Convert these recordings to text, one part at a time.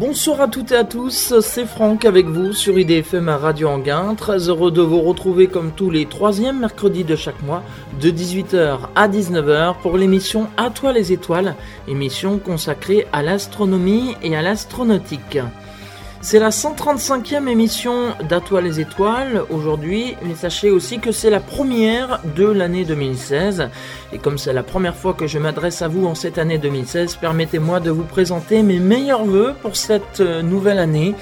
Bonsoir à toutes et à tous, c'est Franck avec vous sur IDFM à Radio Anguin. Très heureux de vous retrouver comme tous les troisièmes mercredis de chaque mois, de 18h à 19h pour l'émission À toi les étoiles, émission consacrée à l'astronomie et à l'astronautique. C'est la 135e émission d'Atoile les étoiles aujourd'hui, mais sachez aussi que c'est la première de l'année 2016. Et comme c'est la première fois que je m'adresse à vous en cette année 2016, permettez-moi de vous présenter mes meilleurs voeux pour cette euh, nouvelle année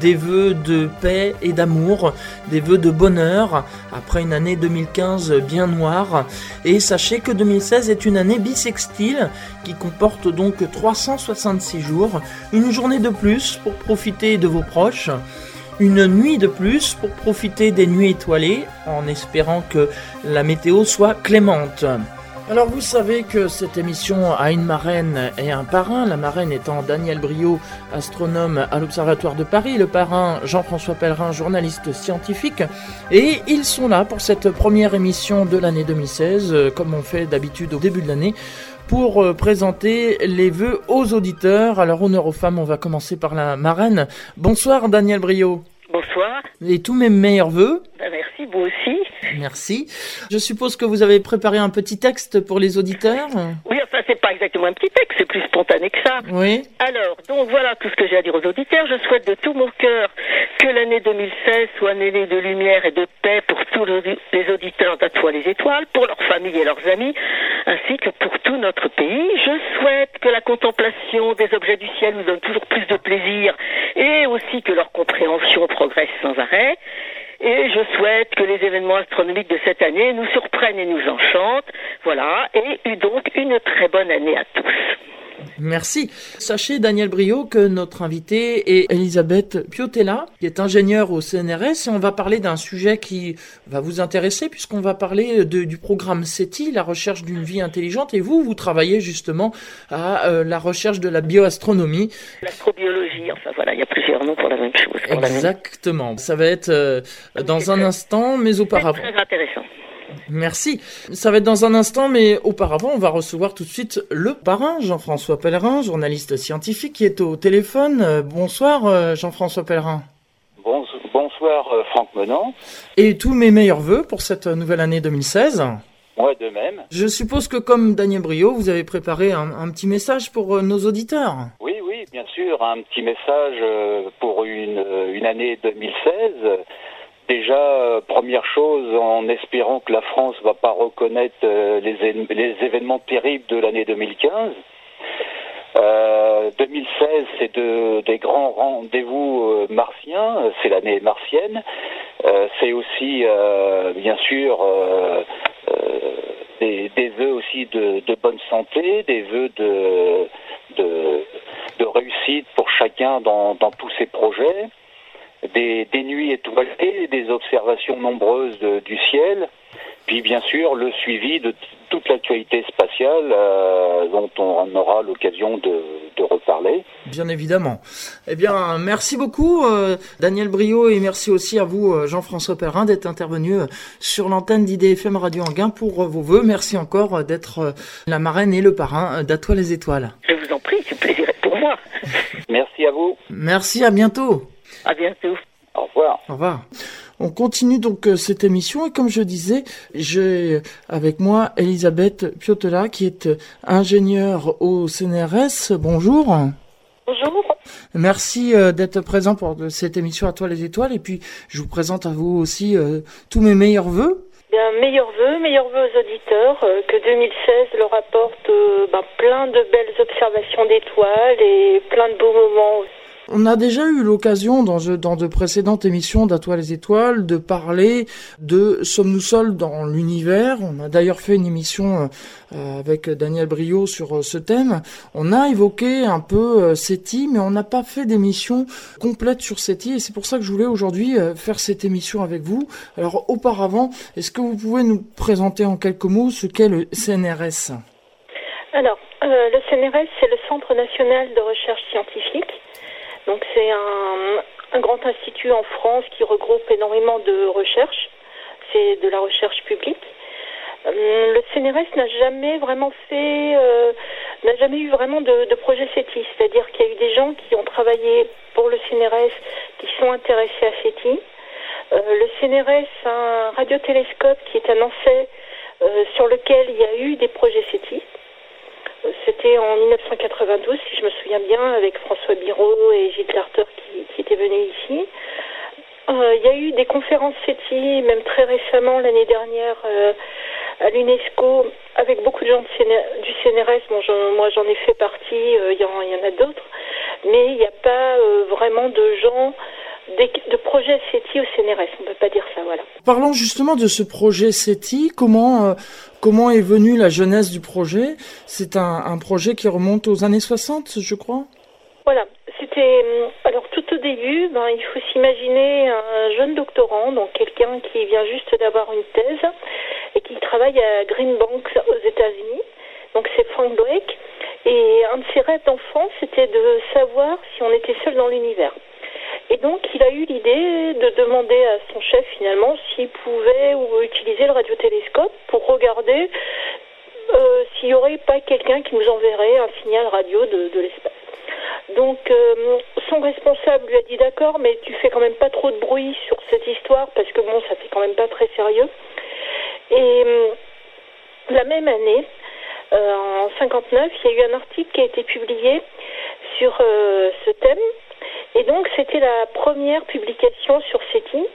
des vœux de paix et d'amour, des vœux de bonheur après une année 2015 bien noire. Et sachez que 2016 est une année bisextile qui comporte donc 366 jours, une journée de plus pour profiter de vos proches une nuit de plus pour profiter des nuits étoilées en espérant que la météo soit clémente. Alors vous savez que cette émission a une marraine et un parrain, la marraine étant Daniel Brio, astronome à l'Observatoire de Paris, le parrain Jean-François Pellerin, journaliste scientifique, et ils sont là pour cette première émission de l'année 2016, euh, comme on fait d'habitude au début de l'année, pour euh, présenter les vœux aux auditeurs. Alors honneur aux femmes, on va commencer par la marraine. Bonsoir Daniel Brio. Bonsoir. Et tous mes meilleurs vœux. Ben, merci, vous aussi. Merci. Je suppose que vous avez préparé un petit texte pour les auditeurs Oui, enfin, c'est pas exactement un petit texte, c'est plus spontané que ça. Oui. Alors, donc voilà tout ce que j'ai à dire aux auditeurs. Je souhaite de tout mon cœur que l'année 2016 soit une année de lumière et de paix pour tous les auditeurs d'Atoile les Étoiles, pour leurs familles et leurs amis, ainsi que pour tout notre pays. Je souhaite que la contemplation des objets du ciel nous donne toujours plus de plaisir et aussi que leur compréhension progresse sans arrêt. Et je souhaite que les événements astronomiques de cette année nous surprennent et nous enchantent. Voilà. Et donc une très bonne année à tous. Merci. Sachez, Daniel Brio, que notre invitée est Elisabeth Piotella, qui est ingénieure au CNRS, et on va parler d'un sujet qui va vous intéresser, puisqu'on va parler du programme SETI, la recherche d'une vie intelligente, et vous, vous travaillez justement à euh, la recherche de la bioastronomie. L'astrobiologie, enfin voilà, il y a plusieurs noms pour la même chose. Exactement. Ça va être euh, dans un instant, mais auparavant. Très intéressant. Merci. Ça va être dans un instant, mais auparavant, on va recevoir tout de suite le parrain, Jean-François Pellerin, journaliste scientifique, qui est au téléphone. Euh, bonsoir, euh, Jean-François Pellerin. bonsoir, euh, Franck Menant. Et tous mes meilleurs voeux pour cette nouvelle année 2016. Moi de même. Je suppose que comme Daniel Brio, vous avez préparé un, petit message pour nos auditeurs. Oui, oui, bien sûr, un petit message pour une, une année 2016 Déjà, euh, première chose, en espérant que la France ne va pas reconnaître euh, les, événements terribles de l'année 2015. 2016, c'est des grands rendez-vous euh, martiens, c'est l'année martienne. c'est aussi, bien sûr, des, vœux aussi de, bonne santé, des vœux de, de, réussite pour chacun dans tous ses projets des, nuits étoilées, des observations nombreuses du ciel, puis bien sûr le suivi de toute l'actualité spatiale euh, dont on aura l'occasion de, reparler. Bien évidemment. Eh bien, merci beaucoup euh, Daniel Brio et merci aussi à vous euh, Jean-François Perrin d'être intervenu sur l'antenne d'IDFM Radio Anguin pour vos voeux. Merci encore d'être la marraine et le parrain d'Atoile les Étoiles. Je vous en prie, c'est plaisir pour moi. merci à vous. Merci, à bientôt. À bientôt. Au revoir. Au revoir. On continue donc euh, cette émission et comme je disais, j'ai avec moi Elisabeth Piotela qui est euh, ingénieure au CNRS. Bonjour. Bonjour. Merci euh, d'être présent pour cette émission à toi les étoiles et puis je vous présente à vous aussi tous mes meilleurs voeux. Bien, meilleurs voeux, meilleurs voeux aux auditeurs, que 2016 leur apporte ben, plein de belles observations d'étoiles et plein de beaux moments aussi on a déjà eu l'occasion dans, de précédentes émissions d'Atoile les étoiles de parler de Sommes-nous seuls dans l'univers. On a d'ailleurs fait une émission euh, avec Daniel Brio sur euh, ce thème. On a évoqué un peu euh, SETI, mais on n'a pas fait d'émission complète sur SETI et c'est pour ça que je voulais aujourd'hui faire cette émission avec vous. Alors auparavant, est-ce que vous pouvez nous présenter en quelques mots ce qu'est le CNRS Alors, le CNRS, c'est le Centre national de recherche scientifique donc c'est un, grand institut en France qui regroupe énormément de recherche. C'est de la recherche publique. Euh, le CNRS n'a jamais vraiment fait euh, n'a jamais eu vraiment de, projet SETI. C'est-à-dire qu'il y a eu des gens qui ont travaillé pour le CNRS, qui sont intéressés à SETI. Euh, le CNRS a un radiotélescope qui est un essai sur lequel il y a eu des projets SETI. C'était en 1992, si je me souviens bien, avec François Biraud et Gilles Carter qui, étaient venus ici. Euh, il y a eu des conférences SETI, même très récemment, l'année dernière, euh, à l'UNESCO, avec beaucoup de gens du CNRS. Moi, j'en ai fait partie, euh, il y, en a d'autres. Mais il n'y a pas vraiment de gens de projets SETI au CNRS, on ne peut pas dire ça, voilà. Parlons justement de ce projet SETI, comment, comment est venue la jeunesse du projet? C'est un, un projet qui remonte aux années 60, je crois? Voilà, c'était alors tout au début, ben, il faut s'imaginer un jeune doctorant, donc quelqu'un qui vient juste d'avoir une thèse et qui travaille à Greenbank aux États-Unis. Donc c'est Frank Drake. Et un de ses rêves d'enfant, c'était de savoir si on était seul dans l'univers. Et donc il a eu l'idée de demander à son chef finalement s'il pouvait utiliser le radiotélescope pour regarder euh, s'il n'y aurait pas quelqu'un qui nous enverrait un signal radio de, l'espace. Donc euh, son responsable lui a dit d'accord, mais tu fais quand même pas trop de bruit sur cette histoire parce que bon, ça fait quand même pas très sérieux. Et euh, la même année, en 59, il y a eu un article qui a été publié sur ce thème. Et donc c'était la première publication sur SETI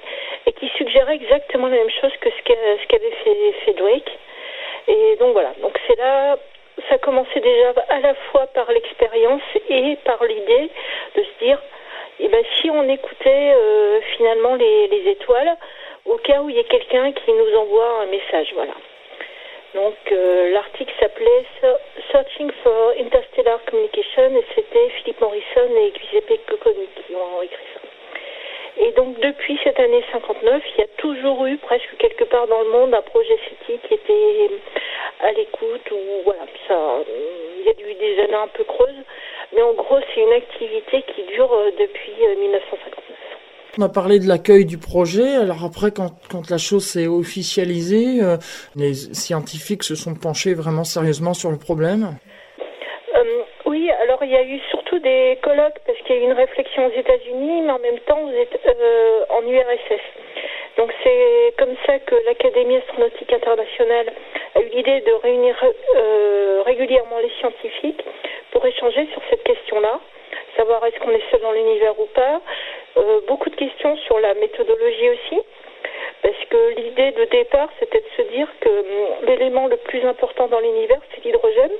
et qui suggérait exactement la même chose que ce qu'avait fait, Drake. Et donc voilà, donc c'est là ça commençait déjà à la fois par l'expérience et par l'idée de se dire, eh ben, si on écoutait euh, finalement les, les, étoiles, au cas où il y a quelqu'un qui nous envoie un message, voilà. Donc euh, l'article s'appelait Searching for Interstellar Communication et c'était Philippe Morrison et Giuseppe Cocconi qui ont écrit ça. Et donc depuis cette année 59, il y a toujours eu presque quelque part dans le monde un projet SETI qui était à l'écoute ou voilà, ça, il y a eu des années un peu creuses, mais en gros c'est une activité qui dure euh, depuis 1959. On a parlé de l'accueil du projet. Alors après, quand, la chose s'est officialisée, euh, les scientifiques se sont penchés vraiment sérieusement sur le problème. Euh, oui, alors il y a eu surtout des colloques parce qu'il y a eu une réflexion aux États-Unis, mais en même temps euh, en URSS. Donc c'est comme ça que l'Académie astronautique internationale a eu l'idée de réunir régulièrement les scientifiques pour échanger sur cette question-là, savoir est-ce qu'on est seul dans l'univers ou pas. Euh, beaucoup de questions sur la méthodologie aussi, parce que l'idée de départ c'était de se dire que hum, l'élément le plus important dans l'univers c'est l'hydrogène,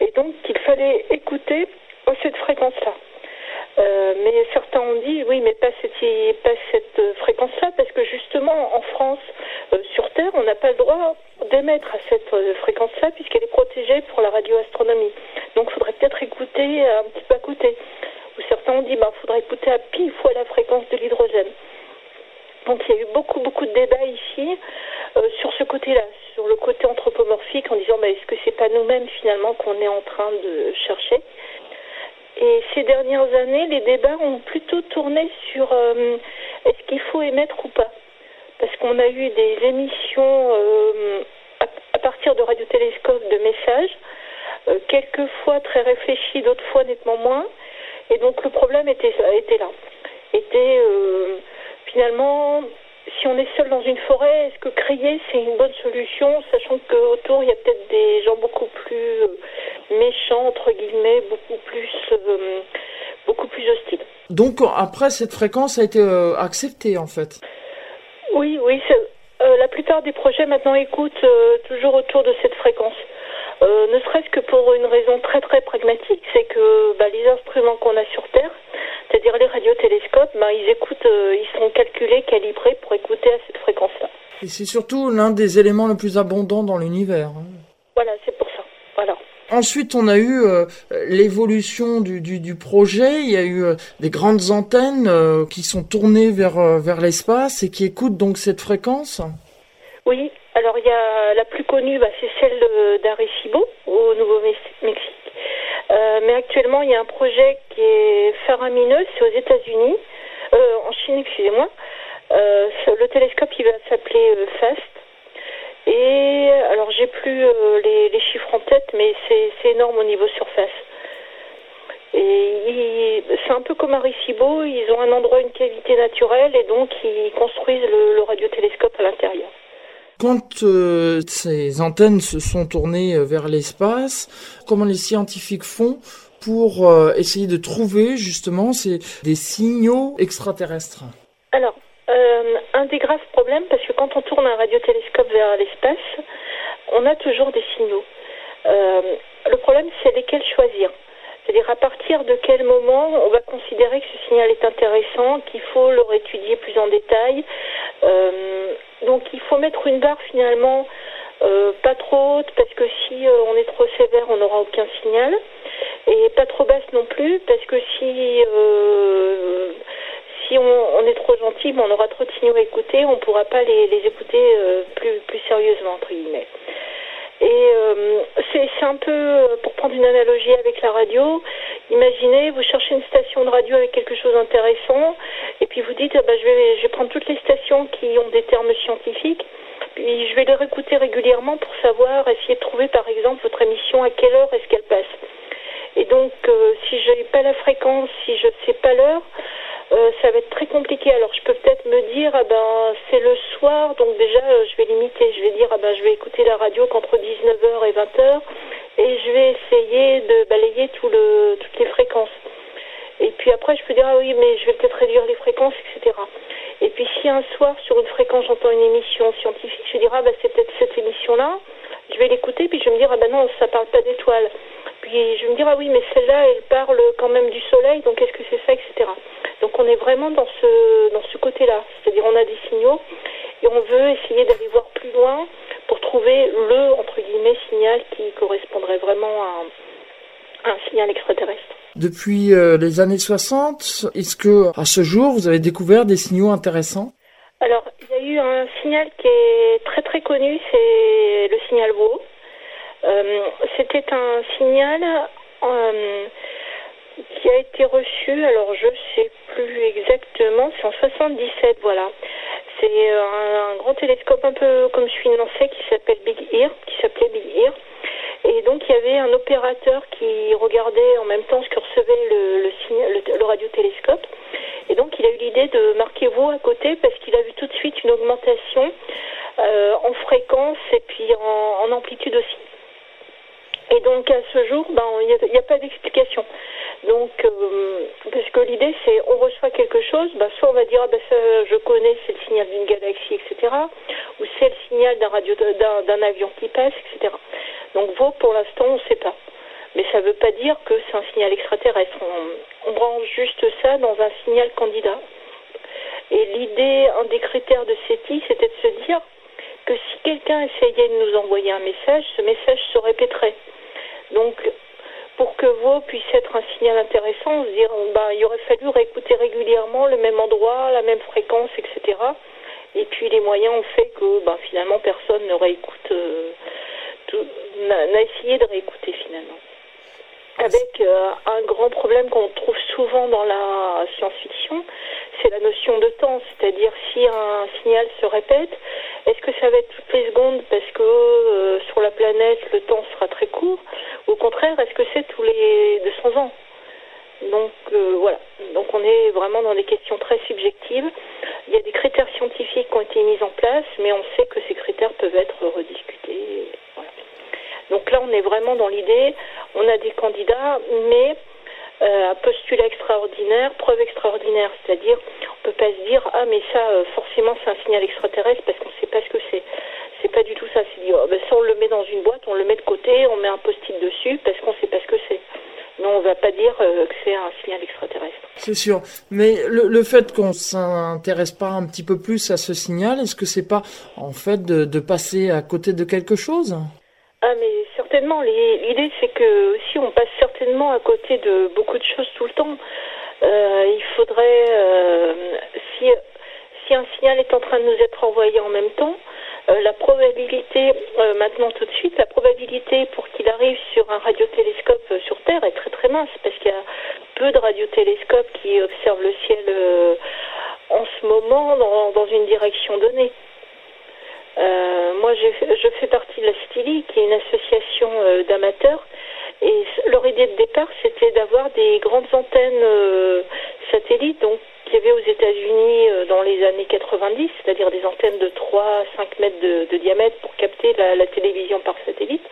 et donc qu'il fallait écouter cette fréquence-là. Euh, mais certains ont dit oui, mais pas cette, pas cette fréquence-là, parce que justement en France, euh, sur Terre, on n'a pas le droit d'émettre à cette euh, fréquence-là, puisqu'elle est protégée pour la radioastronomie. Donc il faudrait peut-être écouter un petit peu à côté. Ou certains ont dit il bah, faudrait écouter à pile fois la fréquence de l'hydrogène. Donc il y a eu beaucoup, beaucoup de débats ici euh, sur ce côté-là, sur le côté anthropomorphique, en disant bah, est-ce que c'est pas nous-mêmes finalement qu'on est en train de chercher? Et ces dernières années, les débats ont plutôt tourné sur euh, est-ce qu'il faut émettre ou pas? Parce qu'on a eu des émissions euh, à, partir de radiotélescopes de messages, euh, quelquefois très réfléchis, d'autres fois nettement moins. Et donc le problème était, était là. Était euh, finalement si on est seul dans une forêt, est-ce que crier c'est une bonne solution, sachant qu'autour il y a peut-être des gens beaucoup plus euh, méchants entre guillemets, beaucoup plus euh, beaucoup plus hostiles. Donc après cette fréquence a été acceptée en fait? Oui, oui, euh, la plupart des projets maintenant écoutent euh, toujours autour de cette fréquence. ne serait-ce que pour une raison très très pragmatique, c'est que bah, les instruments qu'on a sur Terre, c'est-à-dire les radiotélescopes, ben, ils écoutent, euh, ils sont calculés, calibrés pour écouter à cette fréquence-là. Et c'est surtout l'un des éléments le plus abondants dans l'univers. Hein. Voilà, c'est pour ça. Voilà. Ensuite, on a eu euh, l'évolution du, du, projet. Il y a eu euh, des grandes antennes euh, qui sont tournées vers, vers l'espace et qui écoutent donc cette fréquence. Oui. Alors, il y a la plus connue, bah, c'est celle d'Arecibo au Nouveau-Mexique. Mais actuellement, il y a un projet qui est faramineux, c'est aux États-Unis, en Chine, excusez-moi. Le télescope, il va s'appeler FAST. Et alors j'ai plus les, les, chiffres en tête, mais c'est énorme au niveau surface. Et c'est un peu comme à Ricibo, ils ont un endroit, une cavité naturelle, et donc ils construisent le, radiotélescope à l'intérieur. Quand euh, ces antennes se sont tournées euh, vers l'espace, comment les scientifiques font pour euh, essayer de trouver justement ces, des signaux extraterrestres? Alors, un des graves problèmes, parce que quand on tourne un radiotélescope vers l'espace, on a toujours des signaux. le problème, c'est lesquels choisir. C'est-à-dire à partir de quel moment on va considérer que ce signal est intéressant, qu'il faut le réétudier plus en détail. Euh, donc il faut mettre une barre finalement euh, pas trop haute parce que si euh, on est trop sévère on n'aura aucun signal et pas trop basse non plus parce que si si on, trop gentil ben, on aura trop de signaux à écouter on ne pourra pas les, écouter plus plus sérieusement entre guillemets. Et euh, c'est un peu, pour prendre une analogie avec la radio, imaginez, vous cherchez une station de radio avec quelque chose d'intéressant, et puis vous dites, ah ben, je, vais, je vais prendre toutes les stations qui ont des termes scientifiques, puis je vais les réécouter régulièrement pour savoir, essayer de trouver par exemple votre émission, à quelle heure est-ce qu'elle passe. Et donc, euh, si je n'ai pas la fréquence, si je ne sais pas l'heure, euh, ça va être très compliqué. Alors je peux peut-être me dire, ah ben c'est le soir, donc déjà euh, je vais limiter. Je vais dire, ah ben je vais écouter la radio qu'entre 19h et 20h, et je vais essayer de balayer tout le, toutes les fréquences. Et puis après, je peux dire, ah oui, mais je vais peut-être réduire les fréquences, etc. Et puis si un soir, sur une fréquence, j'entends une émission scientifique, je vais dire, ah ben c'est peut-être cette émission-là, je vais l'écouter, puis je vais me dire, ah ben non, ça parle pas d'étoiles. Puis je vais me dire, ah oui, mais celle-là, elle parle quand même du soleil, donc est-ce que c'est ça, etc. Donc on est vraiment dans ce, dans ce côté-là. C'est-à-dire on a des signaux et on veut essayer d'aller voir plus loin pour trouver le, entre guillemets, signal qui correspondrait vraiment à, un signal extraterrestre. Depuis euh, les années 60, est-ce que à ce jour vous avez découvert des signaux intéressants? Alors, il y a eu un signal qui est très très connu, c'est le signal WO. Euh, c'était un signal euh, qui a été reçu, alors je sais plus exactement, c'est en 77, voilà. C'est euh, un, grand télescope un peu comme celui de Nancy qui s'appelle Big Ear, qui s'appelait Big Ear. Et donc il y avait un opérateur qui regardait en même temps ce que recevait le, le, le, radiotélescope. Et donc il a eu l'idée de marquer vous à côté parce qu'il a vu tout de suite une augmentation en fréquence et puis en amplitude aussi. Et donc à ce jour, ben, il n'y a, pas d'explication. Donc, euh, parce que l'idée c'est, on reçoit quelque chose, ben, soit on va dire, ah, ben, ça, je connais, c'est le signal d'une galaxie, etc. Ou c'est le signal d'un avion qui passe, etc. Donc, pour l'instant, on ne sait pas. Mais ça ne veut pas dire que c'est un signal extraterrestre. On, on branche juste ça dans un signal candidat. Et l'idée, un des critères de SETI, c'était de se dire que si quelqu'un essayait de nous envoyer un message, ce message se répéterait. Donc, pour que vous puisse être un signal intéressant, se dire, ben, il aurait fallu réécouter régulièrement le même endroit, la même fréquence, etc. Et puis les moyens ont fait que ben, finalement personne ne réécoute, euh, n'a essayé de réécouter finalement. Avec euh, un grand problème qu'on trouve souvent dans la science-fiction, c'est la notion de temps. C'est-à-dire si un signal se répète, est-ce que ça va être toutes les secondes parce que euh, sur la planète le temps sera très court Ou au contraire, est-ce que c'est tous les 200 ans? Donc euh, voilà, donc on est vraiment dans des questions très subjectives. Il y a des critères scientifiques qui ont été mis en place, mais on sait que ces critères peuvent être rediscutés. Donc là, on est vraiment dans l'idée, on a des candidats, mais euh, un postulat extraordinaire, preuve extraordinaire, c'est-à-dire on peut pas se dire ah mais ça euh, forcément c'est un signal extraterrestre parce qu'on ne sait pas ce que c'est. C'est pas du tout ça. C'est dit oh, ben, ça on le met dans une boîte, on le met de côté, on met un post-it dessus parce qu'on ne sait pas ce que c'est. Mais on va pas dire euh, que c'est un signal extraterrestre. C'est sûr. Mais le, fait qu'on s'intéresse pas un petit peu plus à ce signal, est-ce que c'est pas en fait de passer à côté de quelque chose? Ah mais certainement. L'idée c'est que si on passe certainement à côté de beaucoup de choses tout le temps, euh, il faudrait euh, si si un signal est en train de nous être envoyé en même temps, euh, la probabilité maintenant tout de suite, la probabilité pour qu'il arrive sur un radiotélescope sur Terre est très très mince parce qu'il y a peu de radiotélescopes qui observent le ciel en ce moment dans, dans une direction donnée. Moi, je fais partie de la Stili, qui est une association d'amateurs. Et leur idée de départ, c'était d'avoir des grandes antennes satellites, donc qu'il y avait aux États-Unis dans les années 90, c'est-à-dire des antennes de 3 à 5 mètres de, diamètre pour capter la, télévision par satellite,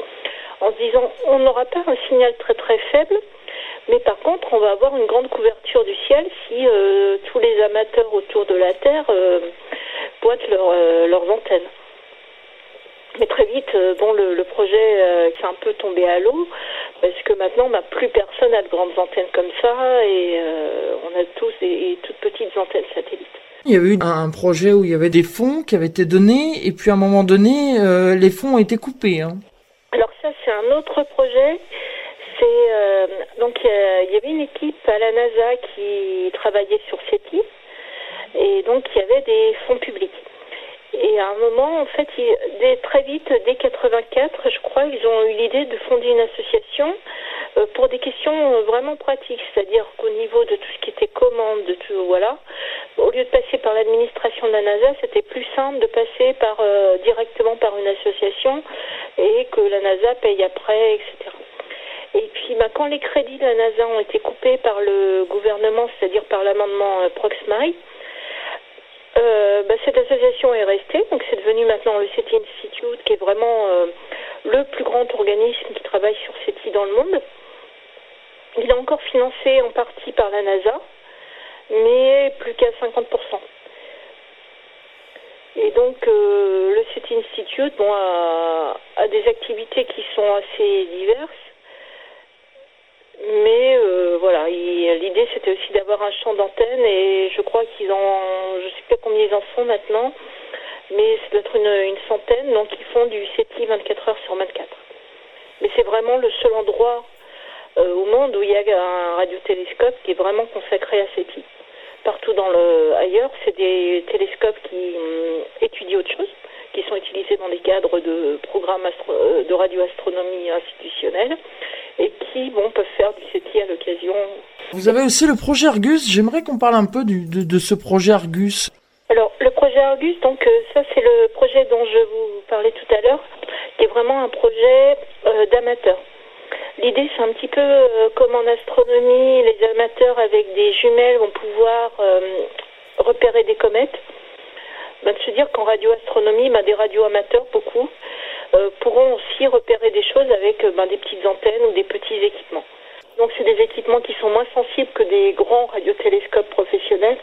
en se disant on n'aura pas un signal très très faible, mais par contre on va avoir une grande couverture du ciel si euh, tous les amateurs autour de la Terre euh, boitent euh, leurs antennes. Mais très vite, bon, le, projet s'est un peu tombé à l'eau parce que maintenant, bah, plus personne n'a de grandes antennes comme ça et on a tous des toutes petites antennes satellites. Il y avait eu un projet où il y avait des fonds qui avaient été donnés et puis à un moment donné, les fonds ont été coupés. Hein. Alors ça, c'est un autre projet. C'est euh, donc il y avait une équipe à la NASA qui travaillait sur SETI et donc il y avait des fonds publics. Et à un moment, en fait, dès, très vite, dès 84, je crois, ils ont eu l'idée de fonder une association euh, pour des questions euh, vraiment pratiques, c'est-à-dire qu'au niveau de tout ce qui était commande, de tout, voilà, au lieu de passer par l'administration de la NASA, c'était plus simple de passer par directement par une association et que la NASA paye après, etc. Et puis, bah, quand les crédits de la NASA ont été coupés par le gouvernement, c'est-à-dire par l'amendement euh, euh, bah, cette association est restée. Donc, c'est devenu maintenant le SETI Institute, qui est vraiment euh, le plus grand organisme qui travaille sur SETI dans le monde. Il est encore financé en partie par la NASA, mais plus qu'à 50%. Et donc, le SETI Institute a, des activités qui sont assez diverses. Mais euh, voilà, l'idée c'était aussi d'avoir un champ d'antenne et je crois qu'ils en, je sais pas combien ils en font maintenant, mais c'est peut-être une, centaine, donc ils font du SETI 24 heures sur 24. Mais c'est vraiment le seul endroit euh, au monde où il y a un radiotélescope qui est vraiment consacré à SETI. Partout dans le ailleurs, c'est des télescopes qui hum, étudient autre chose, qui sont utilisés dans des cadres de programmes euh, de radioastronomie institutionnelle et qui bon, peuvent faire du SETI à l'occasion. Vous avez aussi le projet Argus. J'aimerais qu'on parle un peu de, ce projet Argus. Alors, le projet Argus, donc euh, ça c'est le projet dont je vous parlais tout à l'heure, qui est vraiment un projet euh, d'amateur. L'idée, c'est un petit peu euh, comme en astronomie, les amateurs avec des jumelles vont pouvoir repérer des comètes. Ben, de se dire qu'en radioastronomie, ben, des radioamateurs, beaucoup, euh, pourront aussi repérer des choses avec euh, ben, des petites antennes ou des petits équipements. Donc c'est des équipements qui sont moins sensibles que des grands radiotélescopes professionnels,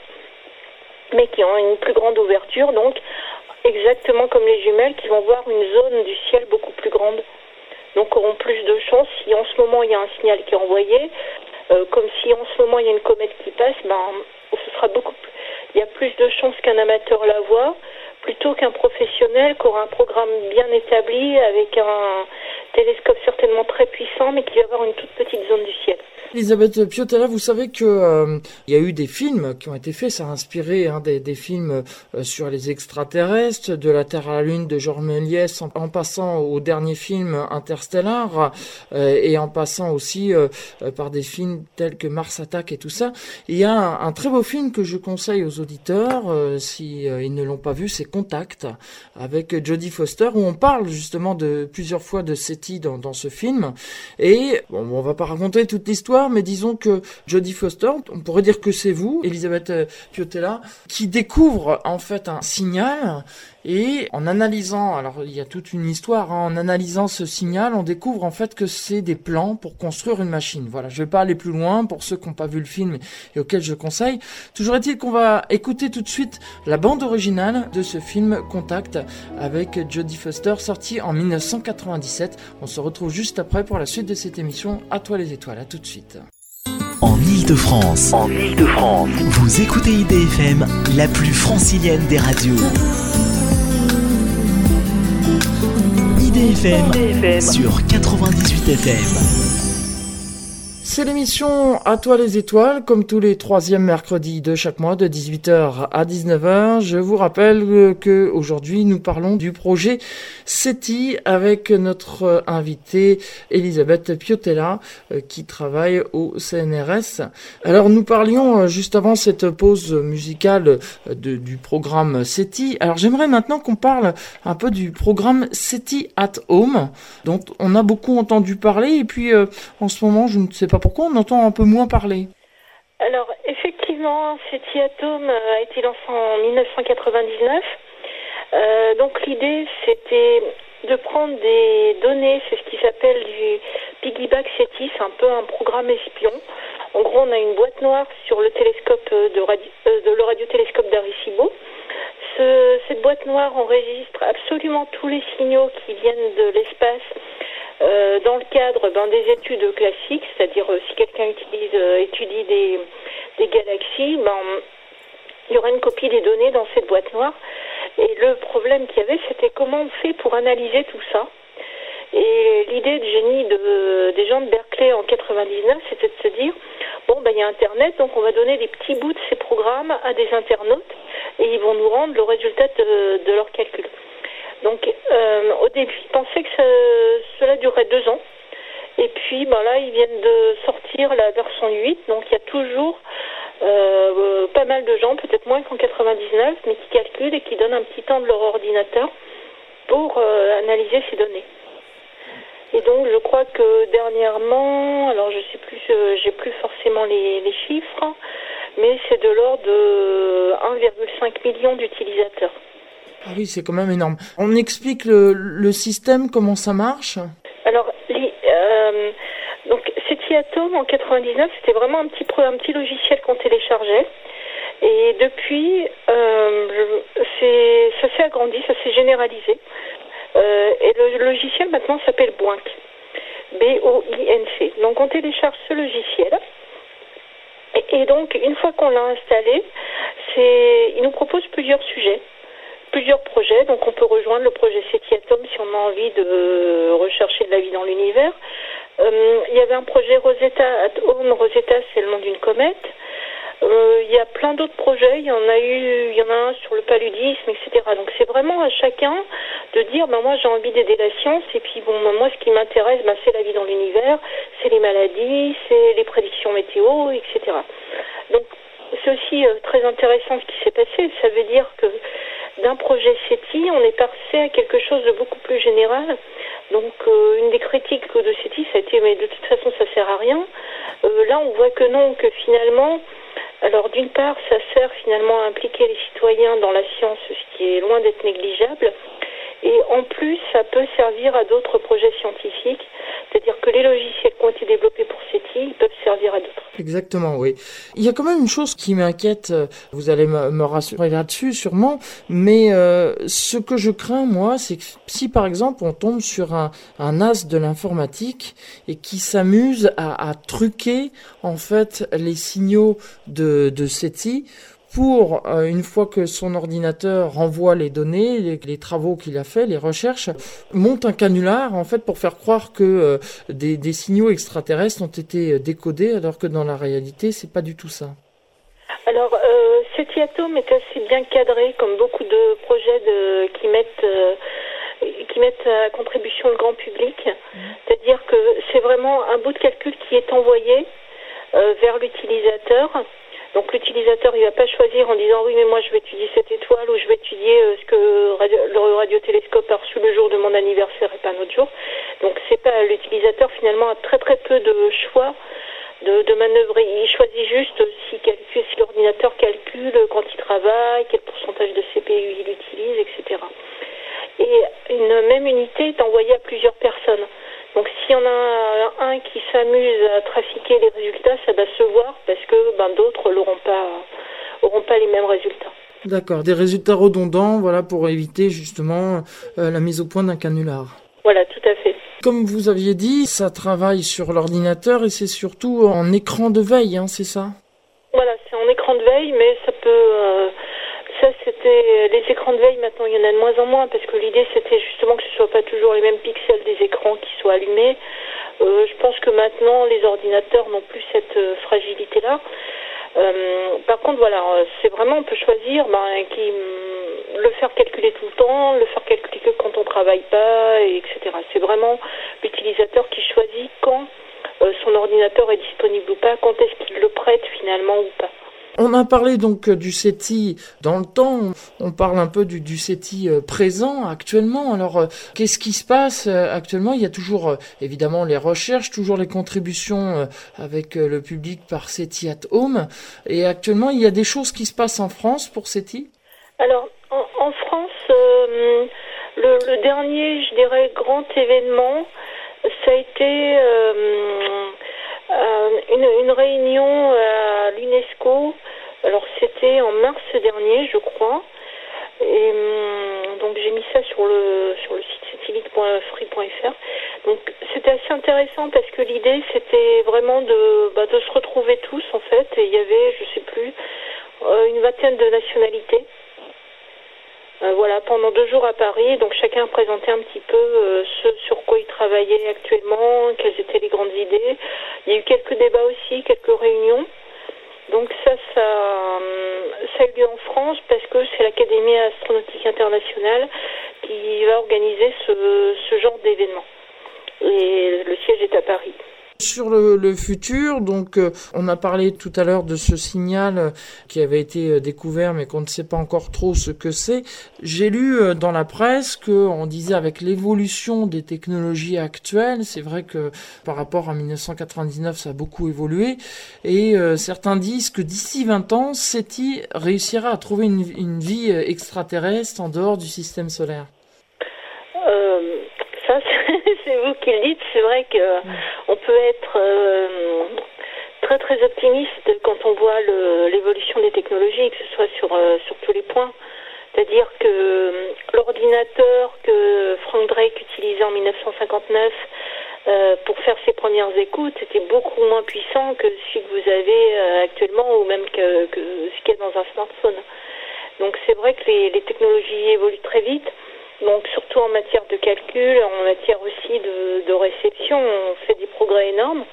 mais qui ont une plus grande ouverture, donc exactement comme les jumelles qui vont voir une zone du ciel beaucoup plus grande. Donc auront plus de chances si en ce moment il y a un signal qui est envoyé, euh, comme si en ce moment il y a une comète qui passe, ben il y a plus de chances qu'un amateur la voit plutôt qu'un professionnel qui aura un programme bien établi avec un télescope certainement très puissant mais qui va avoir une toute petite zone du ciel. Elisabeth Piotella, vous savez que euh, y a eu des films qui ont été faits, ça a inspiré hein, des, films euh, sur les extraterrestres, de la Terre à la Lune de Georges Méliès, en, passant au dernier film Interstellar, euh, et en passant aussi par des films tels que Mars Attack et tout ça. Il y a un, très beau film que je conseille aux auditeurs, si ils ne l'ont pas vu, c'est Contact, avec Jodie Foster, où on parle justement de plusieurs fois de SETI dans, ce film. Et bon, on va pas raconter toute l'histoire mais disons que Jodie Foster, on pourrait dire que c'est vous, Elisabeth euh, Piotella, qui découvre en fait un signal et en analysant, alors il y a toute une histoire, hein, en analysant ce signal, on découvre en fait que c'est des plans pour construire une machine. Voilà, je vais pas aller plus loin pour ceux qui n'ont pas vu le film et auxquels je conseille. Toujours est-il qu'on va écouter tout de suite la bande originale de ce film Contact avec Jodie Foster, sorti en 1997. On se retrouve juste après pour la suite de cette émission. À toi les étoiles, à tout de suite. En Ile-de-France, en Ile-de-France, vous écoutez IDFM, la plus francilienne des radios. IDFM, sur 98 FM. C'est l'émission À toi les étoiles, comme tous les troisièmes mercredis de chaque mois, de 18h à 19h. Je vous rappelle que aujourd'hui nous parlons du projet SETI avec notre invitée Elisabeth Piotella euh, qui travaille au CNRS. Alors nous parlions euh, juste avant cette pause musicale euh, du programme SETI. Alors j'aimerais maintenant qu'on parle un peu du programme SETI at Home dont on a beaucoup entendu parler et puis en ce moment je ne sais pas pourquoi on entend un peu moins parler. Alors, effectivement, cet Atom a été lancé en 1999. Euh, donc, l'idée, c'était de prendre des données, c'est ce qui s'appelle du piggyback SETI, c'est un peu un programme espion. En gros, on a une boîte noire sur le télescope de, radio, euh, de le radiotélescope d'Arecibo. Ce, cette boîte noire enregistre absolument tous les signaux qui viennent de l'espace euh, dans le cadre ben, des études classiques, c'est-à-dire euh, si quelqu'un euh, étudie des, galaxies, ben, il y aura une copie des données dans cette boîte noire. Et le problème qu'il y avait, c'était comment on fait pour analyser tout ça. Et l'idée de génie de, des gens de Berkeley en 99, c'était de se dire, bon, ben, il y a Internet, donc on va donner des petits bouts de ces programmes à des internautes et ils vont nous rendre le résultat de, de leurs calculs. Donc euh, au début, ils pensaient que cela durerait deux ans. Et puis ben là, ils viennent de sortir la version 8, donc il y a toujours euh, pas mal de gens, peut-être moins qu'en 99, mais qui calculent et qui donnent un petit temps de leur ordinateur pour euh, analyser ces données. Et donc je crois que dernièrement, alors je sais plus, j'ai plus forcément les chiffres, mais c'est de l'ordre de 1,5 million d'utilisateurs. Ah oui, c'est quand même énorme. On explique le, le système, comment ça marche Alors, euh, donc, Atom en 99, c'était vraiment un petit, logiciel qu'on téléchargeait. Et depuis, euh, ça s'est agrandi, ça s'est généralisé. Euh, et le logiciel maintenant s'appelle Boink. B-O-I-N-C. Donc on télécharge ce logiciel. Et donc une fois qu'on l'a installé, il nous propose plusieurs sujets plusieurs projets. Donc on peut rejoindre le projet SETI Atom si on a envie de rechercher de la vie dans l'univers. Euh, il y avait un projet Rosetta at. Rosetta, c'est le nom d'une comète. Euh, il y a plein d'autres projets. Il y en a eu, il y en a un sur le paludisme, etc. Donc c'est vraiment à chacun de dire, ben moi j'ai envie d'aider la science. Et puis bon, ben, moi ce qui m'intéresse, ben, c'est la vie dans l'univers, c'est les maladies, c'est les prédictions météo, etc. Donc c'est aussi euh, très intéressant ce qui s'est passé. Ça veut dire que d'un projet SETI, on est passé à quelque chose de beaucoup plus général. Donc euh, une des critiques de SETI, ça a été mais de toute façon ça sert à rien. Euh, là on voit que non, que finalement, alors d'une part ça sert finalement à impliquer les citoyens dans la science, ce qui est loin d'être négligeable. Et en plus, ça peut servir à d'autres projets scientifiques. C'est-à-dire que les logiciels qui ont été développés pour SETI, ils peuvent servir à d'autres. Exactement, oui. Il y a quand même une chose qui m'inquiète, euh, vous allez me, rassurer là-dessus sûrement, mais euh, ce que je crains, moi, c'est que si par exemple on tombe sur un, un as de l'informatique et qui s'amuse à, à, truquer en fait les signaux de, de SETI pour, euh, une fois que son ordinateur renvoie les données, les, travaux qu'il a fait, les recherches, monte un canular en fait pour faire croire que euh, des, des, signaux extraterrestres ont été décodés, alors que dans la réalité, c'est pas du tout ça. Alors, euh, cet IATOM est assez bien cadré, comme beaucoup de projets de, qui mettent euh, qui mettent à contribution le grand public. Mmh. C'est-à-dire que c'est vraiment un bout de calcul qui est envoyé vers l'utilisateur donc l'utilisateur, il va pas choisir en disant oui mais moi je vais étudier cette étoile ou je vais étudier euh, ce que le radiotélescope a reçu le jour de mon anniversaire et pas un autre jour. Donc c'est pas l'utilisateur finalement a très très peu de choix de, de manœuvrer. Il choisit juste si, si l'ordinateur calcule quand il travaille, quel pourcentage de CPU il utilise, etc. Et une même unité est envoyée à plusieurs personnes. Donc s'il y en a un qui s'amuse à trafiquer les résultats, ça va se voir parce que ben, d'autres n'auront pas, auront pas les mêmes résultats. D'accord, des résultats redondants, voilà, pour éviter justement euh, la mise au point d'un canular. Voilà, tout à fait. Comme vous aviez dit, ça travaille sur l'ordinateur et c'est surtout en écran de veille, hein, c'est ça? Voilà, c'est en écran de veille, mais ça peut, euh, ça, c'était les écrans de veille. Maintenant, il y en a de moins en moins parce que l'idée, c'était justement que ce soit pas toujours les mêmes pixels des écrans qui soient allumés. je pense que maintenant, les ordinateurs n'ont plus cette fragilité-là. par contre, voilà, c'est vraiment, on peut choisir ben, qui, le faire calculer tout le temps, le faire calculer quand on travaille pas, etc. C'est vraiment l'utilisateur qui choisit quand son ordinateur est disponible ou pas, quand est-ce qu'il le prête finalement ou pas. On a parlé donc du SETI dans le temps, on parle un peu du, SETI euh, présent actuellement. Alors euh, qu'est-ce qui se passe euh, actuellement? Il y a toujours évidemment les recherches, toujours les contributions avec le public par SETI at Home. Et actuellement, il y a des choses qui se passent en France pour SETI? Alors en, France, le, dernier, je dirais, grand événement, ça a été euh, une, réunion à l'UNESCO. Alors c'était en mars dernier, je crois. Et hum, donc j'ai mis ça sur le sur le site civic.free.fr. Donc c'était assez intéressant parce que l'idée c'était vraiment de bah, de se retrouver tous en fait. Et il y avait, je sais plus, euh, une vingtaine de nationalités. Euh, voilà, pendant deux jours à Paris, donc chacun présentait un petit peu euh, ce sur quoi il travaillait actuellement, quelles étaient les grandes idées. Il y a eu quelques débats aussi, quelques réunions. Donc ça, ça, euh, ça a eu lieu en France parce que c'est l'Académie astronautique internationale qui va organiser ce genre d'événement. Et le siège est à Paris. Sur le, futur, donc euh, on a parlé tout à l'heure de ce signal euh, qui avait été euh, découvert mais qu'on ne sait pas encore trop ce que c'est. J'ai lu dans la presse qu'on disait avec l'évolution des technologies actuelles, c'est vrai que par rapport à 1999 ça a beaucoup évolué et certains disent que d'ici 20 ans SETI réussira à trouver une, vie extraterrestre en dehors du système solaire. C'est vous qui le dites, c'est vrai que on peut être euh, très très optimiste quand on voit l'évolution des technologies, que ce soit sur, euh, sur tous les points. C'est-à-dire que euh, l'ordinateur que Frank Drake utilisait en 1959 pour faire ses premières écoutes était beaucoup moins puissant que celui que vous avez actuellement ou même que, ce qu'il y a dans un smartphone. Donc c'est vrai que les technologies évoluent très vite. Donc surtout en matière de calcul, en matière aussi de, réception, on fait des progrès énormes.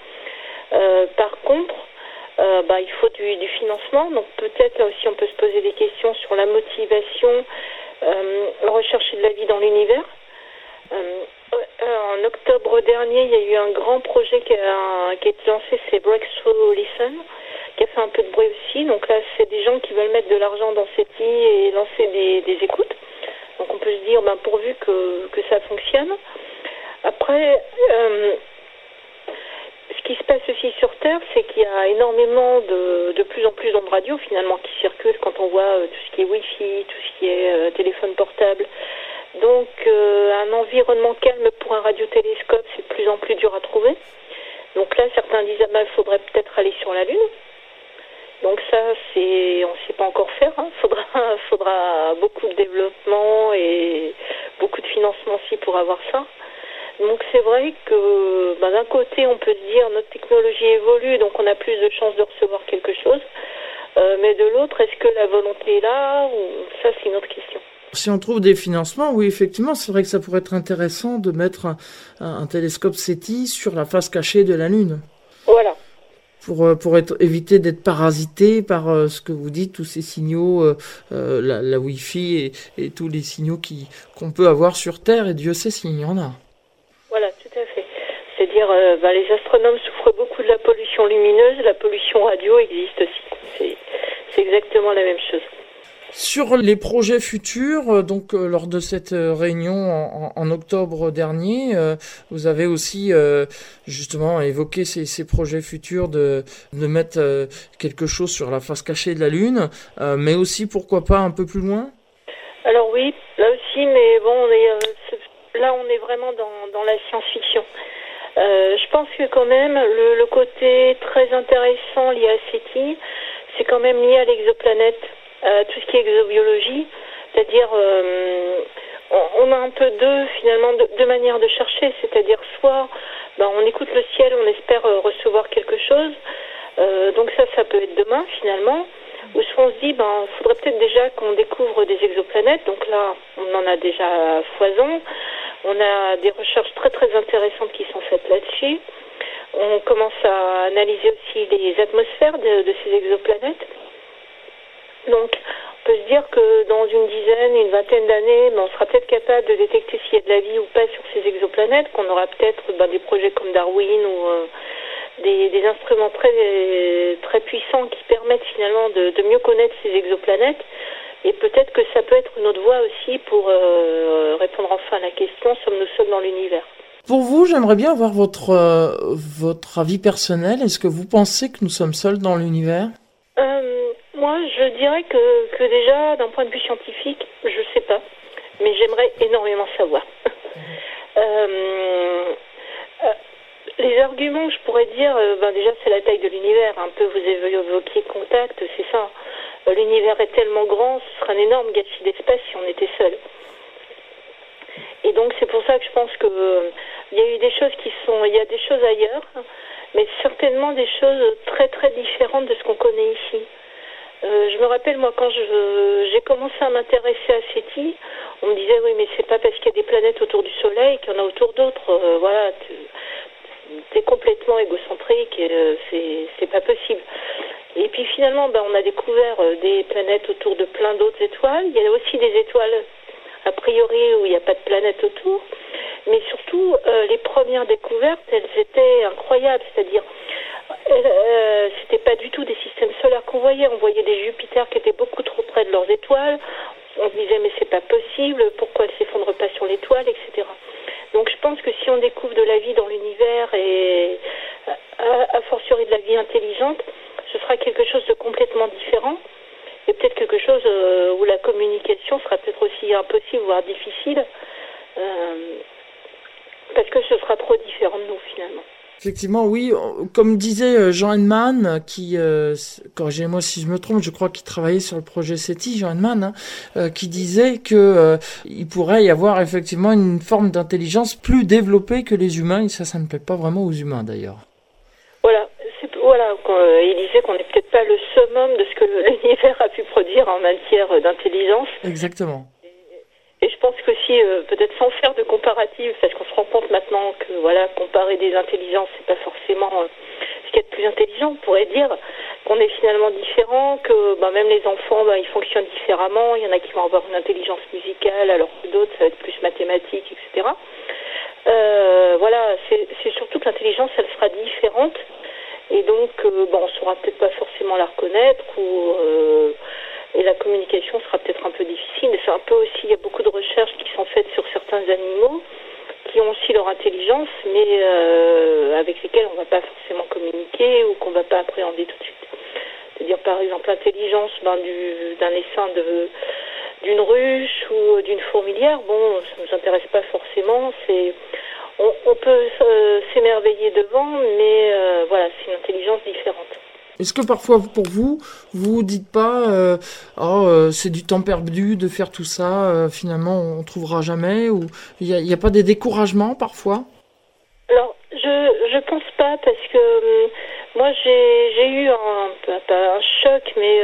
Euh, par contre, euh, bah, il faut du, financement. Donc peut-être aussi on peut se poser des questions sur la motivation, euh, rechercher de la vie dans l'univers. en octobre dernier, il y a eu un grand projet qui a, été lancé, c'est Breakthrough Listen, qui a fait un peu de bruit aussi. Donc là, c'est des gens qui veulent mettre de l'argent dans SETI et lancer des écoutes. Donc on peut se dire, ben, pourvu que, ça fonctionne. Après, euh, ce qui se passe aussi sur Terre, c'est qu'il y a énormément de, de plus en plus d'ondes radio finalement qui circulent quand on voit euh, tout ce qui est Wi-Fi, tout ce qui est euh, téléphone portable. Donc un environnement calme pour un radiotélescope, c'est de plus en plus dur à trouver. Donc là, certains disent, ah ben, il faudrait peut-être aller sur la Lune. Donc ça, c'est, on ne sait pas encore faire. Il hein. faudra, faudra beaucoup de développement et beaucoup de financement aussi pour avoir ça. Donc c'est vrai que bah, d'un côté, on peut se dire notre technologie évolue, donc on a plus de chances de recevoir quelque chose. Euh, mais de l'autre, est-ce que la volonté est là ou... Ça, c'est une autre question. Si on trouve des financements, oui, effectivement, c'est vrai que ça pourrait être intéressant de mettre un, un télescope SETI sur la face cachée de la Lune. Voilà pour, euh, pour éviter d'être parasité par euh, ce que vous dites, tous ces signaux, euh, la, la Wi-Fi et, et, tous les signaux qui qu'on peut avoir sur Terre, et Dieu sait s'il y en a. Voilà, tout à fait. C'est-à-dire, bah, les astronomes souffrent beaucoup de la pollution lumineuse, la pollution radio existe aussi. C'est exactement la même chose. Sur les projets futurs, euh, donc euh, lors de cette euh, réunion en, octobre dernier, vous avez aussi justement évoqué ces, projets futurs de, mettre quelque chose sur la face cachée de la Lune, mais aussi pourquoi pas un peu plus loin? Alors oui, là aussi, mais bon, on est, là on est vraiment dans, dans la science-fiction. je pense que quand même le, le côté très intéressant lié à SETI, c'est quand même lié à l'exoplanète. Euh, tout ce qui est exobiologie, c'est-à-dire euh, on, a un peu deux finalement deux, manières de chercher, c'est-à-dire soit ben, on écoute le ciel, on espère euh, recevoir quelque chose, donc ça ça peut être demain finalement, ou soit on se dit ben faudrait peut-être déjà qu'on découvre des exoplanètes, donc là on en a déjà foison, On a des recherches très très intéressantes qui sont faites là-dessus. On commence à analyser aussi les atmosphères de, ces exoplanètes. Donc, on peut se dire que dans une dizaine, une vingtaine d'années, ben, on sera peut-être capable de détecter s'il y a de la vie ou pas sur ces exoplanètes, qu'on aura peut-être ben, des projets comme Darwin ou euh, des, instruments très, très puissants qui permettent finalement de, mieux connaître ces exoplanètes. Et peut-être que ça peut être une autre voie aussi pour euh, répondre enfin à la question sommes-nous seuls dans l'univers? Pour vous, j'aimerais bien avoir votre, euh, votre avis personnel. Est-ce que vous pensez que nous sommes seuls dans l'univers? Moi, je dirais que, déjà, d'un point de vue scientifique, je ne sais pas. Mais j'aimerais énormément savoir. Les arguments, je pourrais dire, euh, ben déjà c'est la taille de l'univers. Un peu vous évoquiez contact, c'est ça. Euh, l'univers est tellement grand, ce serait un énorme gâchis d'espace si on était seul. Et donc c'est pour ça que je pense que euh, il y a eu des choses qui sont, il y a des choses ailleurs, mais certainement des choses très très différentes de ce qu'on connaît ici. Je me rappelle moi quand j'ai commencé à m'intéresser à SETI, on me disait oui mais c'est pas parce qu'il y a des planètes autour du Soleil qu'il y en a autour d'autres. voilà, c'est complètement égocentrique et euh, c'est pas possible. Et puis finalement, ben, on a découvert euh, des planètes autour de plein d'autres étoiles. Il y a aussi des étoiles a priori où il n'y a pas de planète autour. Mais surtout, euh, les premières découvertes, elles étaient incroyables. C'est-à-dire, euh, c'était pas du tout des systèmes On voyait des Jupiters qui étaient beaucoup trop près de leurs étoiles. On se disait mais c'est pas possible. Pourquoi elles s'effondrent pas sur l'étoile, etc. Donc je pense que si on découvre de la vie dans l'univers et à, fortiori de la vie intelligente, ce sera quelque chose de complètement différent et peut-être quelque chose euh, où la communication sera peut-être aussi impossible, voire difficile, euh, parce que ce sera trop différent de nous. Effectivement, oui. Comme disait euh, Jean Henman, qui, euh, corrigez-moi si je me trompe, je crois qu'il travaillait sur le projet SETI, Jean Henman, hein, euh, qui disait que euh, il pourrait y avoir effectivement une forme d'intelligence plus développée que les humains, et ça, ça ne plaît pas vraiment aux humains d'ailleurs. Voilà, voilà. il disait qu'on n'est peut-être pas le summum de ce que l'univers a pu produire en matière d'intelligence. Exactement. Et je pense qu'aussi, euh, peut-être sans faire de comparative, parce qu'on se rend compte maintenant que voilà, comparer des intelligences, c'est pas forcément euh, ce qui est le plus intelligent. On pourrait dire qu'on est finalement différent, que bah, même les enfants, bah, ils fonctionnent différemment. Il y en a qui vont avoir une intelligence musicale, alors que d'autres, ça va être plus mathématique, etc. Euh, voilà, c'est surtout que l'intelligence, elle sera différente. Et donc, euh, bon, on saura peut-être pas forcément la reconnaître ou et la communication sera peut-être un peu difficile. C'est un peu aussi, il y a beaucoup de recherches qui sont faites sur certains animaux qui ont aussi leur intelligence, mais euh, avec lesquels on ne va pas forcément communiquer ou qu'on ne va pas appréhender tout de suite. C'est-à-dire par exemple l'intelligence ben, d'un essaim de d'une ruche ou d'une fourmilière, bon, ça ne nous intéresse pas forcément. C'est on, on peut euh, s'émerveiller devant, mais euh, voilà, c'est une intelligence différente. Est-ce que parfois pour vous, vous dites pas, euh, oh, euh, c'est du temps perdu de faire tout ça, euh, finalement on trouvera jamais, ou il n'y a, pas des découragements parfois? Alors, je je pense pas parce que moi j'ai eu un un choc, mais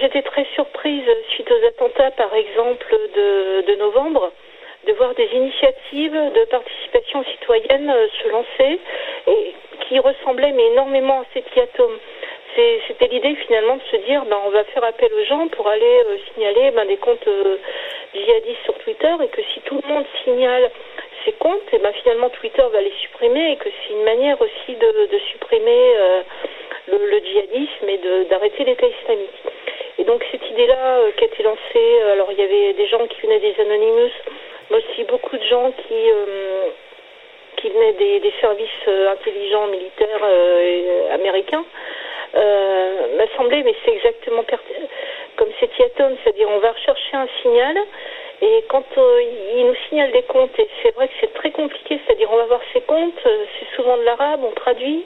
j'étais très surprise suite aux attentats, par exemple de novembre de voir des initiatives de participation citoyenne euh, se lancer et qui ressemblaient mais énormément à ces Atome. C'était l'idée finalement de se dire ben, on va faire appel aux gens pour aller euh, signaler ben, des comptes euh, djihadistes sur Twitter et que si tout le monde signale ces comptes, et ben, finalement Twitter va les supprimer et que c'est une manière aussi de, de supprimer le, le, djihadisme et d'arrêter l'État islamique. Et donc cette idée-là qui a été lancée, alors il y avait des gens qui venaient des Anonymous, aussi beaucoup de gens qui, euh, qui venaient des, services euh, intelligents militaires euh, américains m'a semblé, mais c'est exactement comme c'est Tieton, c'est-à-dire on va rechercher un signal et quand ils nous signalent des comptes, et c'est vrai que c'est très compliqué, c'est-à-dire on va voir ces comptes, c'est souvent de l'arabe, on traduit,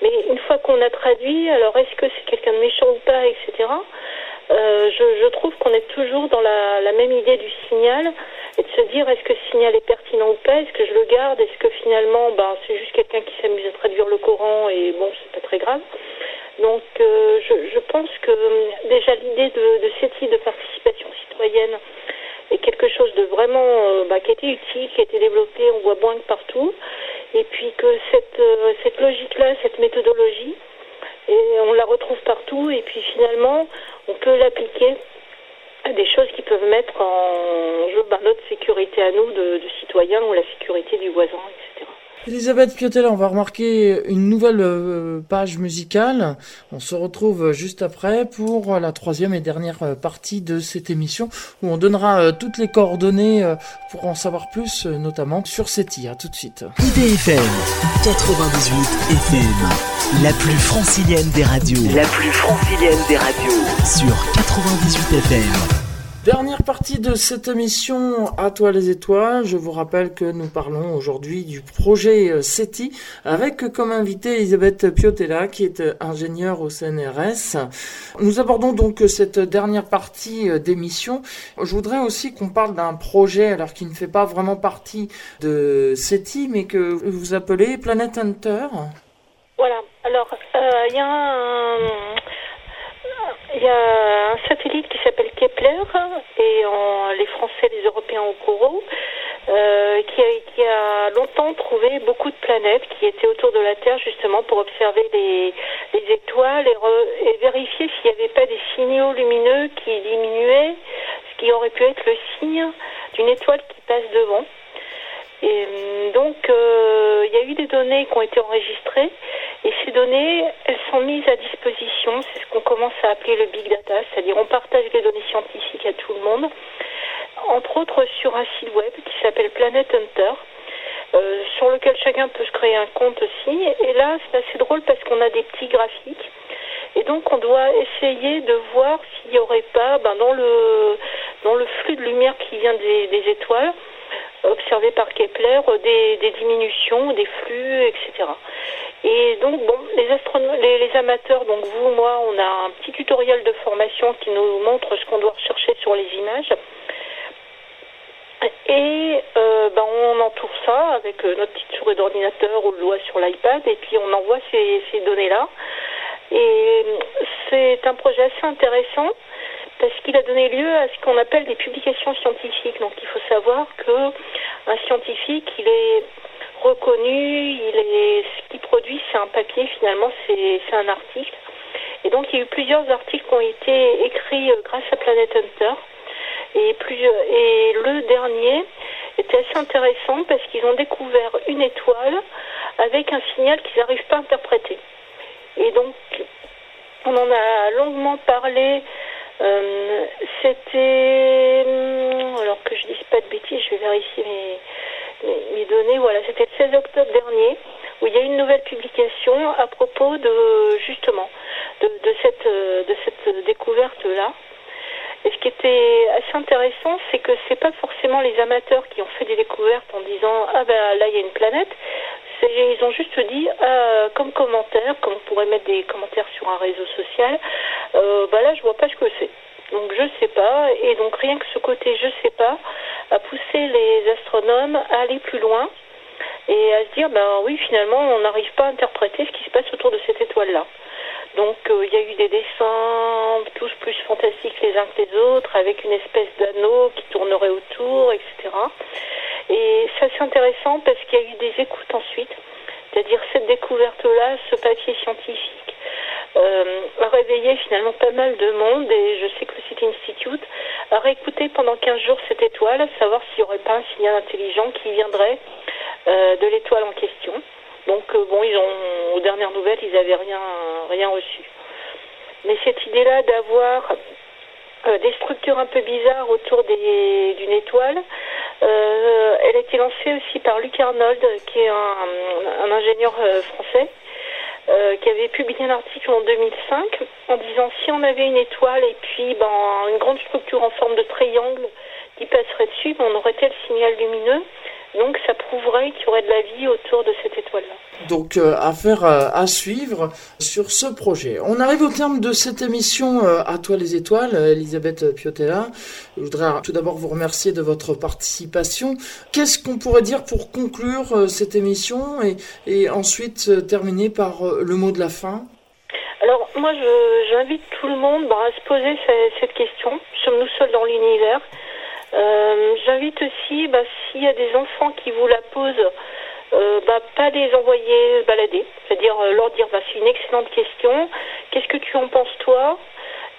mais une fois qu'on a traduit, alors est-ce que c'est quelqu'un de méchant ou pas, etc. je, trouve qu'on est toujours dans la, même idée du signal, et de se dire est-ce que ce signal est pertinent ou pas, est-ce que je le garde, est-ce que finalement ben, c'est juste quelqu'un qui s'amuse à traduire le Coran et bon, c'est pas très grave. Donc euh, je, pense que euh, déjà l'idée de, de cette type de participation citoyenne, est quelque chose de vraiment bah, qui a été utile, qui a été développé, on voit moins que partout, et puis que cette, cette logique-là, cette méthodologie, et on la retrouve partout, et puis finalement, on peut l'appliquer des choses qui peuvent mettre en jeu bah, notre sécurité à nous de, de citoyens ou la sécurité du voisin, etc. Elisabeth Piotella, on va remarquer une nouvelle euh, page musicale. On se retrouve juste après pour la troisième et dernière euh, partie de cette émission où on donnera euh, toutes les coordonnées pour en savoir plus, notamment sur SETI. À tout de suite. IDFM 98 FM, la plus francilienne des radios. La plus francilienne des radios. Sur 98 FM. Dernière partie de cette émission À toi les étoiles. Je vous rappelle que nous parlons aujourd'hui du projet euh, SETI avec comme invité Elisabeth Piotella qui est euh, ingénieure au CNRS. Nous abordons donc cette dernière partie euh, d'émission. Je voudrais aussi qu'on parle d'un projet alors qui ne fait pas vraiment partie de SETI mais que vous appelez Planet Hunter. Voilà. Alors, il y a un y a un satellite qui s'appelle Kepler et les Français, les Européens au courant, euh, qui, a, longtemps trouvé beaucoup de planètes qui étaient autour de la Terre justement pour observer les, étoiles et, et vérifier s'il n'y avait pas des signaux lumineux qui diminuaient, ce qui aurait pu être le signe d'une étoile qui passe devant. Et euh, donc, euh, il y a eu des données qui ont été enregistrées et ces données, elles sont mises à disposition. C'est ce qu'on commence à appeler le big data, c'est-à-dire on partage les données scientifiques à tout le monde, entre autres sur un site web qui s'appelle Planet Hunter. Euh, sur lequel chacun peut se créer un compte aussi. Et là, c'est assez drôle parce qu'on a des petits graphiques. Et donc, on doit essayer de voir s'il n'y aurait pas, ben, dans, le, dans le flux de lumière qui vient des, des étoiles, observé par Kepler euh, des, diminutions, des flux, etc. Et donc, bon, les, les, les, amateurs, donc vous, moi, on a un petit tutoriel de formation qui nous montre ce qu'on doit rechercher sur les images. Et euh, ben, on entoure ça avec euh, notre petite souris d'ordinateur ou le sur l'iPad et puis on envoie ces, ces données-là. Et c'est un projet assez intéressant parce qu'il a donné lieu à ce qu'on appelle des publications scientifiques. Donc il faut savoir que un scientifique, il est reconnu, il est ce qu'il produit, c'est un papier finalement, c'est un article. Et donc il y a eu plusieurs articles qui ont été écrits euh, grâce à Planet Hunter. Et, et le dernier était assez intéressant parce qu'ils ont découvert une étoile avec un signal qu'ils n'arrivent pas à interpréter. Et donc, on en a longuement parlé euh, c'était, hum, alors que je dise pas de bêtises, je vais vérifier mes, données. Voilà, c'était le 16 octobre dernier où il y a une nouvelle publication à propos de justement de, cette cette découverte là. Et ce qui était assez intéressant, c'est que c'est pas forcément les amateurs qui ont fait des découvertes en disant ah ben là il y a une planète. Ils ont juste dit euh, comme commentaire, comme on pourrait mettre des commentaires sur un réseau social, euh, bah là je vois pas ce que c'est. Donc je sais pas, et donc rien que ce côté je sais pas a poussé les astronomes à aller plus loin et à se dire ben oui finalement on n'arrive pas à interpréter ce qui se passe autour de cette étoile là. Donc euh, il y a eu des dessins tous plus fantastiques les uns que les autres, avec une espèce d'anneau qui tournerait autour, etc. Et ça c'est intéressant parce qu'il y a eu des écoutes ensuite, c'est-à-dire cette découverte-là, ce papier scientifique, euh, a réveillé finalement pas mal de monde et je sais que le City Institute a réécouté pendant 15 jours cette étoile, savoir s'il n'y aurait pas un signal intelligent qui viendrait euh, de l'étoile en question. Donc euh, bon, ils ont, aux dernières nouvelles, ils n'avaient rien, rien reçu. Mais cette idée-là d'avoir euh, des structures un peu bizarres autour d'une étoile, elle a été lancée aussi par Luc Arnold, qui est un, ingénieur français, qui avait publié un article en 2005 en disant si on avait une étoile et puis ben, une grande structure en forme de triangle qui passerait dessus, ben, on aurait tel signal lumineux. Donc ça prouverait qu'il y aurait de la vie autour de cette étoile-là. Donc euh, affaire euh, à suivre sur ce projet. On arrive au terme de cette émission euh, À toi les étoiles, Elisabeth Piotella. Je voudrais tout d'abord vous remercier de votre participation. Qu'est-ce qu'on pourrait dire pour conclure cette émission et, et ensuite terminer par le mot de la fin? Alors moi j'invite tout le monde bah, à se poser cette question. Sommes-nous seuls dans l'univers? Euh, j'invite aussi, bah, s'il y a des enfants qui vous la posent, euh, bah, pas les envoyer balader, c'est-à-dire euh, leur dire bah, c'est une excellente question, qu'est-ce que tu en penses toi?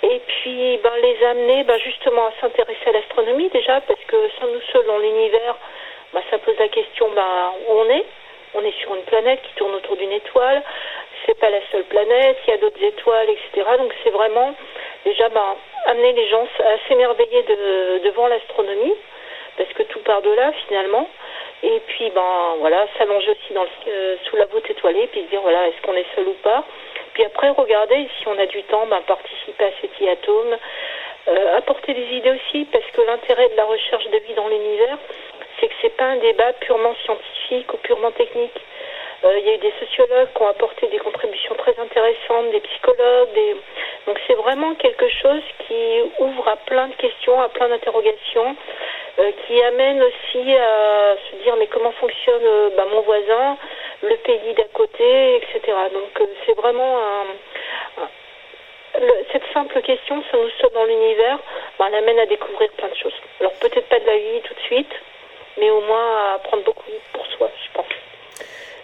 Et puis bah, les amener bah, justement à s'intéresser à l'astronomie déjà, parce que sans nous seuls dans l'univers, bah, ça pose la question bah, où on est. On est sur une planète qui tourne autour d'une étoile. C'est pas la seule planète. Il y a d'autres étoiles, etc. Donc c'est vraiment déjà bah, amener les gens à s'émerveiller de, devant l'astronomie, parce que tout part de là finalement. Et puis ben voilà, s'allonger aussi euh, sous la voûte étoilée, puis se dire voilà, est-ce qu'on est seul ou pas? Puis après regarder si on a du temps, ben, participer à cet atome, euh, apporter des idées aussi, parce que l'intérêt de la recherche de vie dans l'univers, c'est que c'est pas un débat purement scientifique ou purement technique. Euh, il y a eu des sociologues qui ont apporté des contributions très intéressantes, des psychologues, des... donc c'est vraiment quelque chose qui ouvre à plein de questions, à plein d'interrogations, euh, qui amène aussi à se dire mais comment fonctionne euh, bah, mon voisin, le pays d'à côté, etc. Donc c'est vraiment un, cette simple question, ça nous sommes dans l'univers, bah, elle amène à découvrir plein de choses. Alors peut-être pas de la vie tout de suite, mais au moins à apprendre beaucoup pour soi, je pense.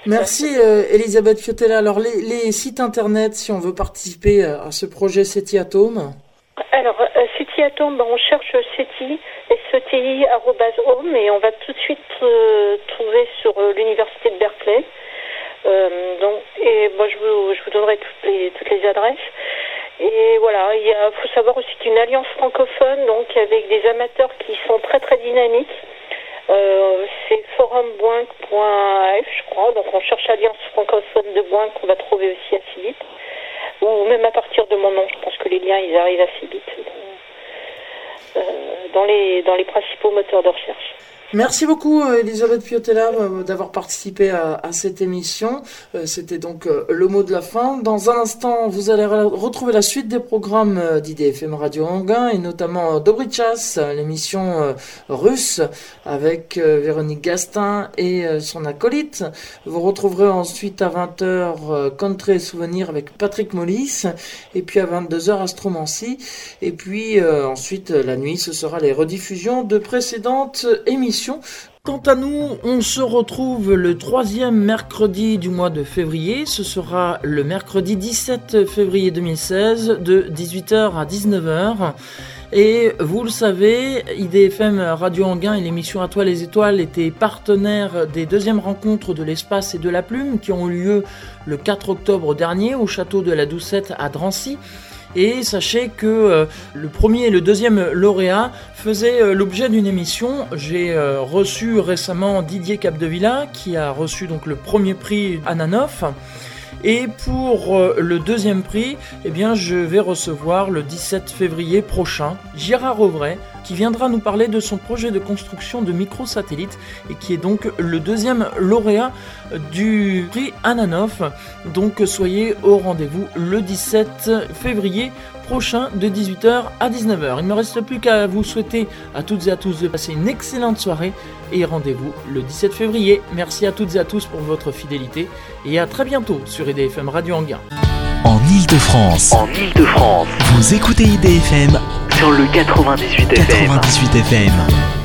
Merci euh, Elisabeth Fiotella. Alors les, sites internet, si on veut participer euh, à ce projet SETI Atome Alors euh, SETI Atome, ben, on cherche SETI, SETI.home et on va tout de suite trouver sur l'université de Berkeley. donc, et moi je vous, je vous donnerai toutes les, toutes les adresses. Et voilà, il faut savoir aussi qu'il y a une alliance francophone, donc avec des amateurs qui sont très très dynamiques. Euh, c'est forumboinc.af, je crois. Donc on cherche Alliance francophone de Boinc, qu'on va trouver aussi assez vite. Ou même à partir de mon nom, je pense que les liens ils arrivent assez vite euh, dans, les, dans les principaux moteurs de recherche. Merci beaucoup euh, Elisabeth Piotella euh, d'avoir participé à, cette émission. Euh, c'était donc le mot de la fin. Dans un instant, vous allez retrouver la suite des programmes d'IDFM Radio Anguin et notamment Dobrichas, l'émission russe avec Véronique Gastin et son acolyte. Vous retrouverez ensuite à 20h Country et Souvenirs avec Patrick Mollis et puis à 22h Astromancie et puis ensuite la nuit ce sera les rediffusions de précédentes émissions. Quant à nous, on se retrouve le troisième mercredi du mois de février. Ce sera le mercredi 17 février 2016 de 18h à 19h. Et vous le savez, IDFM Radio Anguin et l'émission À toi les étoiles étaient partenaires des deuxièmes rencontres de l'espace et de la plume qui ont eu lieu le 4 octobre dernier au château de la Doucette à Drancy. Et sachez que euh, le premier et le deuxième lauréat faisaient euh, l'objet d'une émission. J'ai euh, reçu récemment Didier Capdevilla qui a reçu donc le premier prix Ananoff. Et pour le deuxième prix, eh je vais recevoir le 17 février prochain Gérard Auvray, qui viendra nous parler de son projet de construction de microsatellites et qui est donc le deuxième lauréat du prix Ananoff. Donc soyez au rendez-vous le 17 février prochain de 18h à 19h. Il ne me reste plus qu'à vous souhaiter à toutes et à tous de passer une excellente soirée et rendez-vous le 17 février. Merci à toutes et à tous pour votre fidélité et à très bientôt sur IDFM Radio Anguin. En Ile-de-France. En Ile-de-France. Vous écoutez IDFM sur le 98 FM. 98 FM.